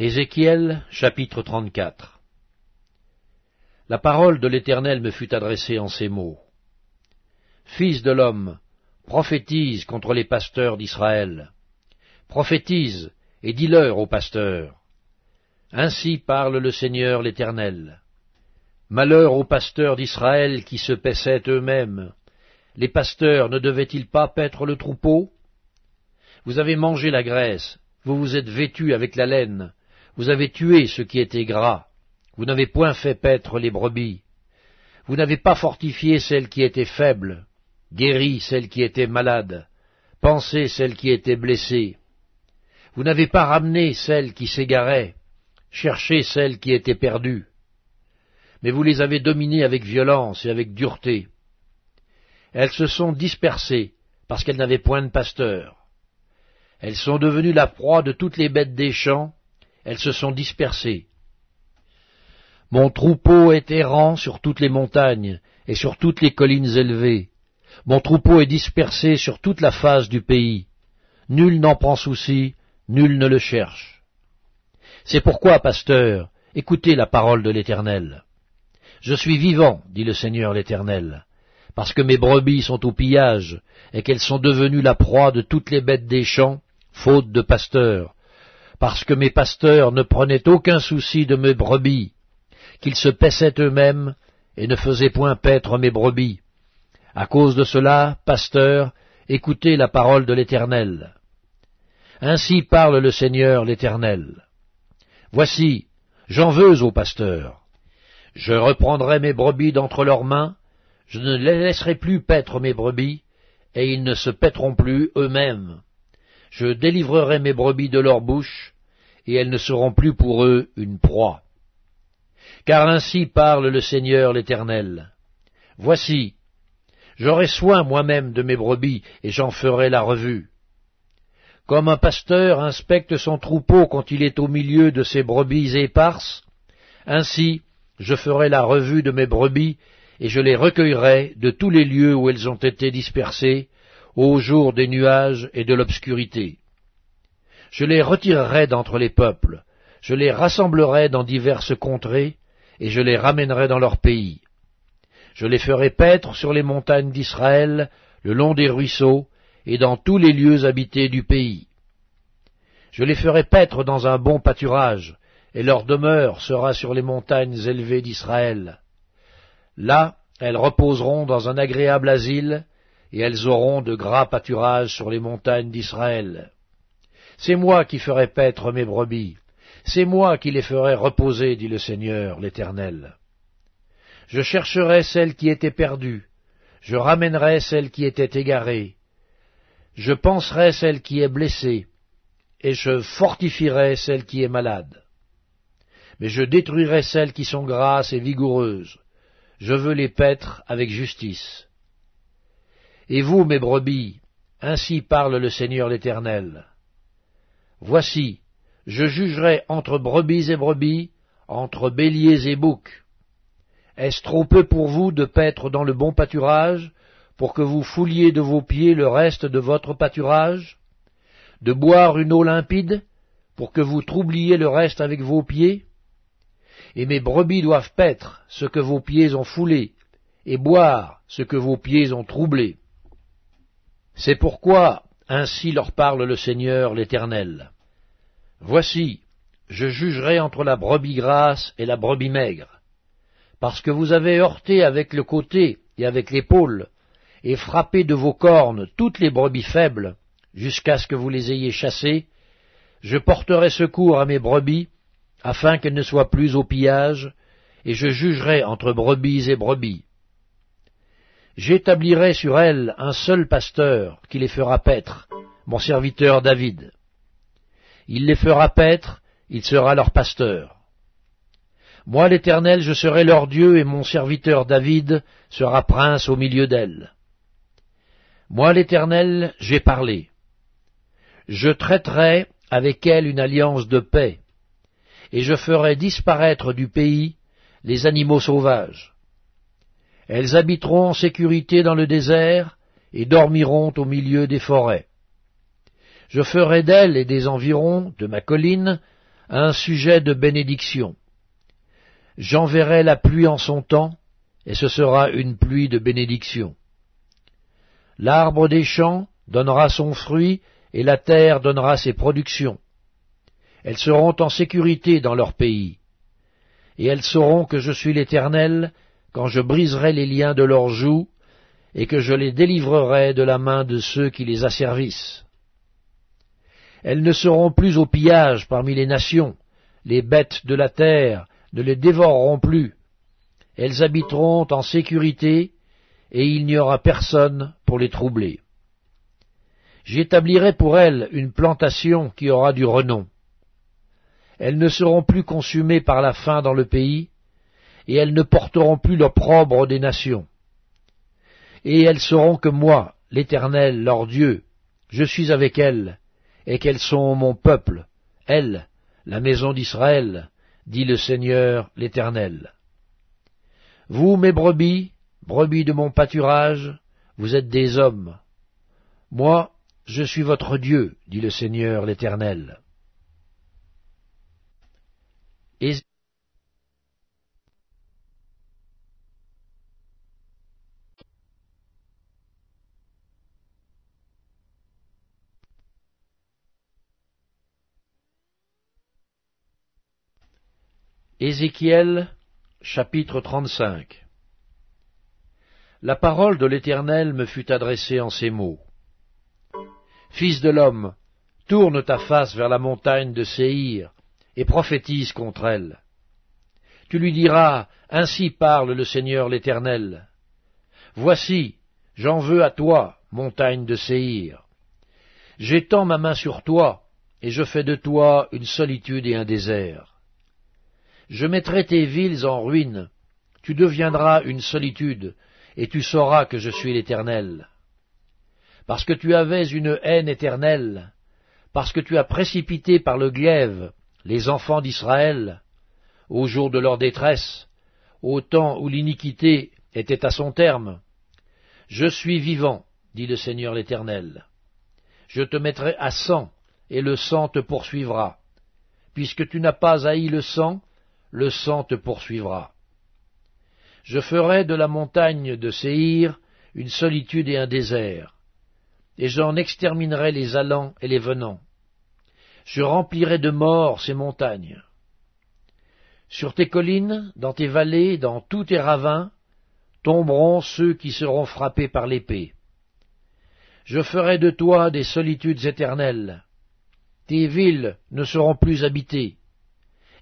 Ézéchiel chapitre 34 La parole de l'Éternel me fut adressée en ces mots. Fils de l'homme, prophétise contre les pasteurs d'Israël. Prophétise et dis-leur aux pasteurs. Ainsi parle le Seigneur l'Éternel. Malheur aux pasteurs d'Israël qui se paissaient eux-mêmes. Les pasteurs ne devaient-ils pas paître le troupeau? Vous avez mangé la graisse, vous vous êtes vêtus avec la laine, vous avez tué ce qui était gras. Vous n'avez point fait paître les brebis. Vous n'avez pas fortifié celles qui étaient faibles, guéri celles qui étaient malades, pensé celles qui étaient blessées. Vous n'avez pas ramené celles qui s'égaraient, cherché celles qui étaient perdues. Mais vous les avez dominées avec violence et avec dureté. Elles se sont dispersées parce qu'elles n'avaient point de pasteur. Elles sont devenues la proie de toutes les bêtes des champs, elles se sont dispersées. Mon troupeau est errant sur toutes les montagnes et sur toutes les collines élevées. Mon troupeau est dispersé sur toute la face du pays. Nul n'en prend souci, nul ne le cherche. C'est pourquoi, pasteur, écoutez la parole de l'Éternel. Je suis vivant, dit le Seigneur l'Éternel, parce que mes brebis sont au pillage, et qu'elles sont devenues la proie de toutes les bêtes des champs, faute de pasteurs, parce que mes pasteurs ne prenaient aucun souci de mes brebis, qu'ils se paissaient eux-mêmes et ne faisaient point paître mes brebis. À cause de cela, pasteurs, écoutez la parole de l'Éternel. Ainsi parle le Seigneur l'Éternel. Voici, j'en veux aux pasteurs. Je reprendrai mes brebis d'entre leurs mains, je ne les laisserai plus paître mes brebis, et ils ne se paîtront plus eux-mêmes. Je délivrerai mes brebis de leur bouche, et elles ne seront plus pour eux une proie. Car ainsi parle le Seigneur l'Éternel. Voici, j'aurai soin moi-même de mes brebis, et j'en ferai la revue. Comme un pasteur inspecte son troupeau quand il est au milieu de ses brebis éparses, ainsi je ferai la revue de mes brebis, et je les recueillerai de tous les lieux où elles ont été dispersées, au jour des nuages et de l'obscurité. Je les retirerai d'entre les peuples, je les rassemblerai dans diverses contrées, et je les ramènerai dans leur pays. Je les ferai paître sur les montagnes d'Israël, le long des ruisseaux, et dans tous les lieux habités du pays. Je les ferai paître dans un bon pâturage, et leur demeure sera sur les montagnes élevées d'Israël. Là, elles reposeront dans un agréable asile, et elles auront de gras pâturages sur les montagnes d'Israël. C'est moi qui ferai paître mes brebis, c'est moi qui les ferai reposer, dit le Seigneur l'Éternel. Je chercherai celle qui était perdue, je ramènerai celle qui était égarée, je penserai celle qui est blessée, et je fortifierai celle qui est malade. Mais je détruirai celles qui sont grasses et vigoureuses, je veux les paître avec justice. Et vous, mes brebis, ainsi parle le Seigneur l'Éternel. Voici, je jugerai entre brebis et brebis, entre béliers et boucs. Est-ce trop peu pour vous de paître dans le bon pâturage, pour que vous fouliez de vos pieds le reste de votre pâturage? De boire une eau limpide, pour que vous troubliez le reste avec vos pieds? Et mes brebis doivent paître ce que vos pieds ont foulé, et boire ce que vos pieds ont troublé. C'est pourquoi ainsi leur parle le Seigneur l'Éternel. Voici, je jugerai entre la brebis grasse et la brebis maigre, parce que vous avez heurté avec le côté et avec l'épaule, et frappé de vos cornes toutes les brebis faibles, jusqu'à ce que vous les ayez chassées, je porterai secours à mes brebis, afin qu'elles ne soient plus au pillage, et je jugerai entre brebis et brebis. J'établirai sur elles un seul pasteur qui les fera paître, mon serviteur David. Il les fera paître, il sera leur pasteur. Moi l'Éternel, je serai leur Dieu, et mon serviteur David sera prince au milieu d'elles. Moi l'Éternel, j'ai parlé. Je traiterai avec elles une alliance de paix, et je ferai disparaître du pays les animaux sauvages. Elles habiteront en sécurité dans le désert et dormiront au milieu des forêts. Je ferai d'elles et des environs de ma colline un sujet de bénédiction. J'enverrai la pluie en son temps, et ce sera une pluie de bénédiction. L'arbre des champs donnera son fruit, et la terre donnera ses productions. Elles seront en sécurité dans leur pays, et elles sauront que je suis l'Éternel quand je briserai les liens de leurs joues, et que je les délivrerai de la main de ceux qui les asservissent. Elles ne seront plus au pillage parmi les nations, les bêtes de la terre ne les dévoreront plus. Elles habiteront en sécurité, et il n'y aura personne pour les troubler. J'établirai pour elles une plantation qui aura du renom. Elles ne seront plus consumées par la faim dans le pays, et elles ne porteront plus l'opprobre des nations. Et elles sauront que moi, l'Éternel, leur Dieu, je suis avec elles, et qu'elles sont mon peuple, elles, la maison d'Israël, dit le Seigneur l'Éternel. Vous, mes brebis, brebis de mon pâturage, vous êtes des hommes. Moi, je suis votre Dieu, dit le Seigneur l'Éternel. Ézéchiel chapitre 35 La parole de l'Éternel me fut adressée en ces mots. Fils de l'homme, tourne ta face vers la montagne de Séhir, et prophétise contre elle. Tu lui diras, Ainsi parle le Seigneur l'Éternel. Voici, j'en veux à toi, montagne de Séhir. J'étends ma main sur toi, et je fais de toi une solitude et un désert. Je mettrai tes villes en ruine, tu deviendras une solitude, et tu sauras que je suis l'Éternel. Parce que tu avais une haine éternelle, parce que tu as précipité par le glaive les enfants d'Israël, au jour de leur détresse, au temps où l'iniquité était à son terme. Je suis vivant, dit le Seigneur l'Éternel. Je te mettrai à sang, et le sang te poursuivra. Puisque tu n'as pas haï le sang, le sang te poursuivra. Je ferai de la montagne de Séhir une solitude et un désert, et j'en exterminerai les allants et les venants. Je remplirai de morts ces montagnes. Sur tes collines, dans tes vallées, dans tous tes ravins, tomberont ceux qui seront frappés par l'épée. Je ferai de toi des solitudes éternelles. Tes villes ne seront plus habitées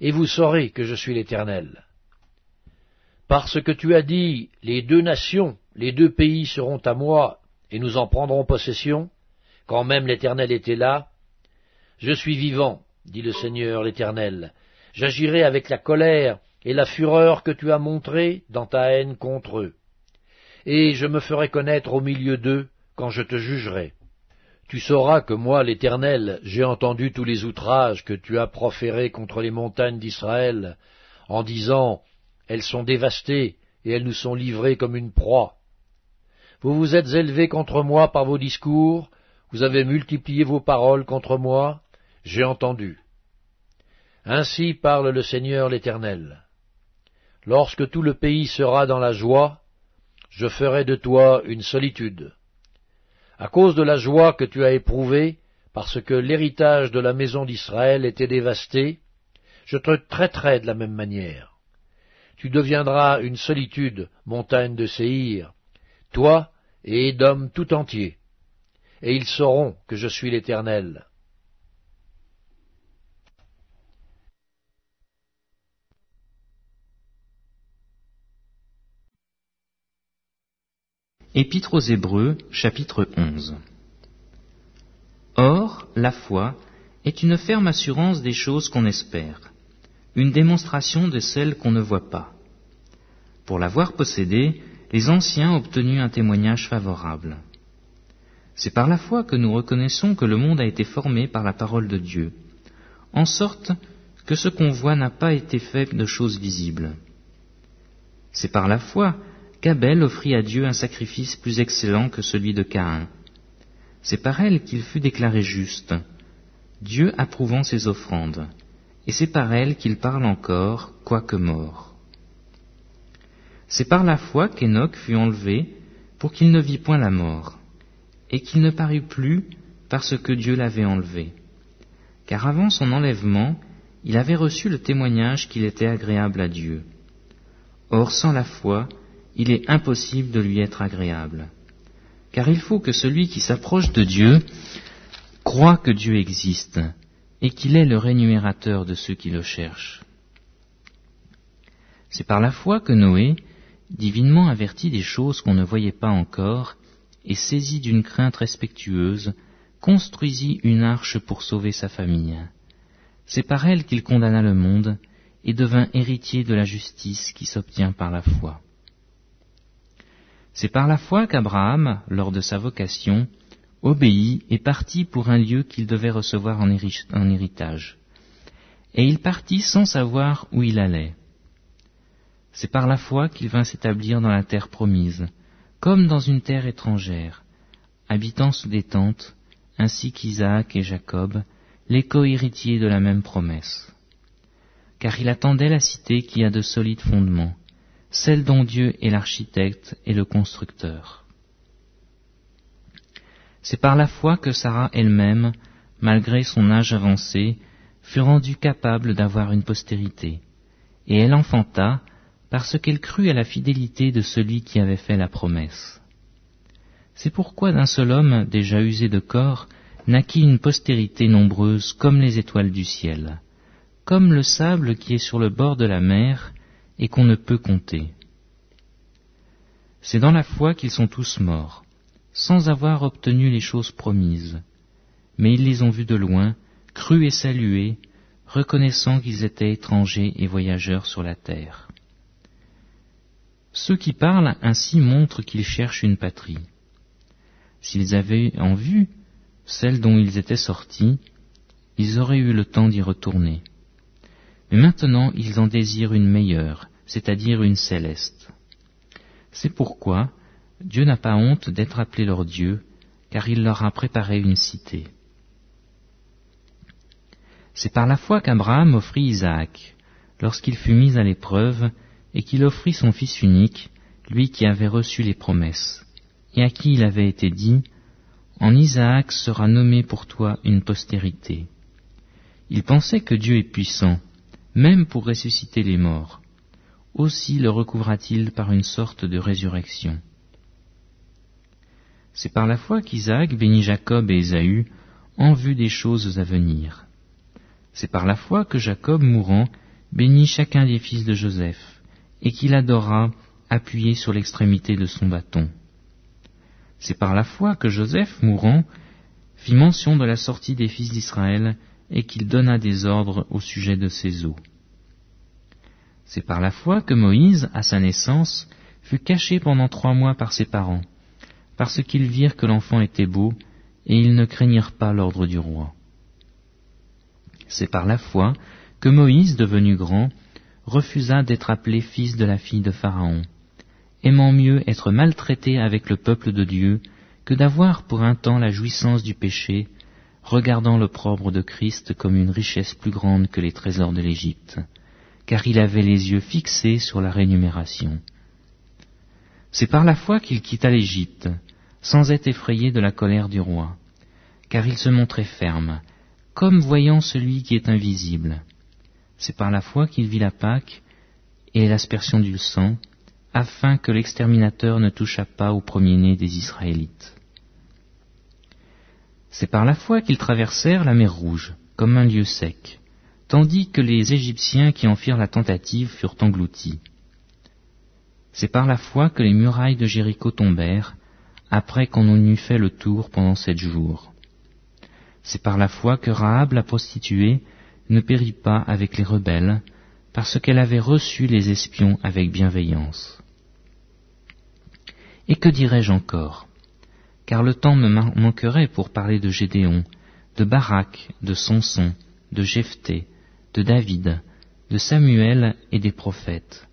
et vous saurez que je suis l'Éternel. Parce que tu as dit, les deux nations, les deux pays seront à moi, et nous en prendrons possession, quand même l'Éternel était là, je suis vivant, dit le Seigneur l'Éternel, j'agirai avec la colère et la fureur que tu as montrée dans ta haine contre eux, et je me ferai connaître au milieu d'eux quand je te jugerai. Tu sauras que moi, l'Éternel, j'ai entendu tous les outrages que tu as proférés contre les montagnes d'Israël, en disant Elles sont dévastées, et elles nous sont livrées comme une proie. Vous vous êtes élevés contre moi par vos discours, vous avez multiplié vos paroles contre moi, j'ai entendu. Ainsi parle le Seigneur l'Éternel. Lorsque tout le pays sera dans la joie, je ferai de toi une solitude à cause de la joie que tu as éprouvée, parce que l'héritage de la maison d'Israël était dévasté, je te traiterai de la même manière. Tu deviendras une solitude, montagne de Séhir, toi et Édom tout entier, et ils sauront que je suis l'Éternel. Épître aux Hébreux, chapitre 11 Or, la foi est une ferme assurance des choses qu'on espère, une démonstration de celles qu'on ne voit pas. Pour l'avoir possédée, les anciens ont obtenu un témoignage favorable. C'est par la foi que nous reconnaissons que le monde a été formé par la parole de Dieu, en sorte que ce qu'on voit n'a pas été fait de choses visibles. C'est par la foi qu'Abel offrit à Dieu un sacrifice plus excellent que celui de Caïn. C'est par elle qu'il fut déclaré juste, Dieu approuvant ses offrandes. et c'est par elle qu'il parle encore, quoique mort. C'est par la foi qu'Enoch fut enlevé pour qu'il ne vit point la mort, et qu'il ne parut plus parce que Dieu l'avait enlevé. Car avant son enlèvement, il avait reçu le témoignage qu'il était agréable à Dieu. Or, sans la foi, il est impossible de lui être agréable. Car il faut que celui qui s'approche de Dieu croit que Dieu existe et qu'il est le rémunérateur de ceux qui le cherchent. C'est par la foi que Noé, divinement averti des choses qu'on ne voyait pas encore, et saisi d'une crainte respectueuse, construisit une arche pour sauver sa famille. C'est par elle qu'il condamna le monde et devint héritier de la justice qui s'obtient par la foi. C'est par la foi qu'Abraham, lors de sa vocation, obéit et partit pour un lieu qu'il devait recevoir en, héritage. Et il partit sans savoir où il allait. C'est par la foi qu'il vint s'établir dans la terre promise, comme dans une terre étrangère, habitant sous des tentes, ainsi qu'Isaac et Jacob, les co-héritiers de la même promesse. Car il attendait la cité qui a de solides fondements, celle dont Dieu est l'architecte et le constructeur. C'est par la foi que Sarah elle-même, malgré son âge avancé, fut rendue capable d'avoir une postérité, et elle enfanta parce qu'elle crut à la fidélité de celui qui avait fait la promesse. C'est pourquoi d'un seul homme déjà usé de corps naquit une postérité nombreuse comme les étoiles du ciel, comme le sable qui est sur le bord de la mer et qu'on ne peut compter. C'est dans la foi qu'ils sont tous morts, sans avoir obtenu les choses promises, mais ils les ont vus de loin, crus et salués, reconnaissant qu'ils étaient étrangers et voyageurs sur la terre. Ceux qui parlent ainsi montrent qu'ils cherchent une patrie. S'ils avaient en vue celle dont ils étaient sortis, ils auraient eu le temps d'y retourner. Mais maintenant ils en désirent une meilleure, c'est-à-dire une céleste. C'est pourquoi Dieu n'a pas honte d'être appelé leur Dieu, car il leur a préparé une cité. C'est par la foi qu'Abraham offrit Isaac, lorsqu'il fut mis à l'épreuve, et qu'il offrit son fils unique, lui qui avait reçu les promesses, et à qui il avait été dit, En Isaac sera nommé pour toi une postérité. Il pensait que Dieu est puissant, même pour ressusciter les morts. Aussi le recouvra-t-il par une sorte de résurrection. C'est par la foi qu'Isaac bénit Jacob et Ésaü en vue des choses à venir. C'est par la foi que Jacob, mourant, bénit chacun des fils de Joseph, et qu'il adora appuyé sur l'extrémité de son bâton. C'est par la foi que Joseph, mourant, fit mention de la sortie des fils d'Israël et qu'il donna des ordres au sujet de ses eaux. C'est par la foi que Moïse, à sa naissance, fut caché pendant trois mois par ses parents, parce qu'ils virent que l'enfant était beau, et ils ne craignirent pas l'ordre du roi. C'est par la foi que Moïse, devenu grand, refusa d'être appelé fils de la fille de Pharaon, aimant mieux être maltraité avec le peuple de Dieu que d'avoir pour un temps la jouissance du péché, regardant l'opprobre de Christ comme une richesse plus grande que les trésors de l'Égypte, car il avait les yeux fixés sur la rémunération. C'est par la foi qu'il quitta l'Égypte, sans être effrayé de la colère du roi, car il se montrait ferme, comme voyant celui qui est invisible. C'est par la foi qu'il vit la Pâque et l'aspersion du sang, afin que l'exterminateur ne touchât pas au premier-né des Israélites. C'est par la foi qu'ils traversèrent la mer Rouge, comme un lieu sec, tandis que les Égyptiens qui en firent la tentative furent engloutis. C'est par la foi que les murailles de Jéricho tombèrent, après qu'on en eut fait le tour pendant sept jours. C'est par la foi que Rahab la prostituée ne périt pas avec les rebelles, parce qu'elle avait reçu les espions avec bienveillance. Et que dirais-je encore? Car le temps me manquerait pour parler de Gédéon, de Barak, de Samson, de Jephthé, de David, de Samuel et des prophètes,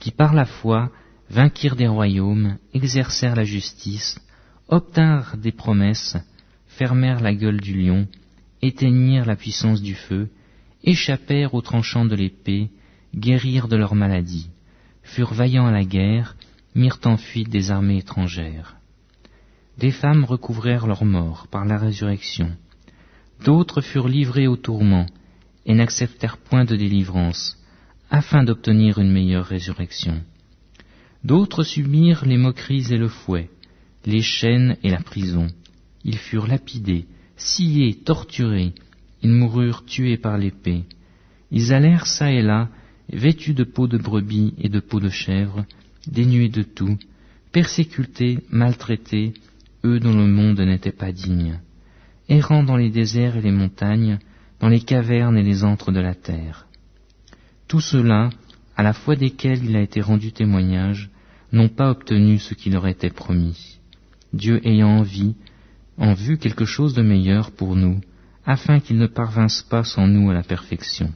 qui par la foi vainquirent des royaumes, exercèrent la justice, obtinrent des promesses, fermèrent la gueule du lion, éteignirent la puissance du feu, échappèrent aux tranchants de l'épée, guérirent de leur maladie, furent vaillants à la guerre, mirent en fuite des armées étrangères. Des femmes recouvrèrent leur mort par la résurrection. D'autres furent livrés au tourment et n'acceptèrent point de délivrance, afin d'obtenir une meilleure résurrection. D'autres subirent les moqueries et le fouet, les chaînes et la prison. Ils furent lapidés, sciés, torturés, ils moururent tués par l'épée. Ils allèrent çà et là, vêtus de peaux de brebis et de peaux de chèvre, dénués de tout, persécutés, maltraités, eux dont le monde n'était pas digne, errant dans les déserts et les montagnes, dans les cavernes et les antres de la terre. Tout cela, à la fois desquels il a été rendu témoignage, n'ont pas obtenu ce qui leur était promis. Dieu ayant envie, en vue quelque chose de meilleur pour nous, afin qu'ils ne parvinssent pas sans nous à la perfection.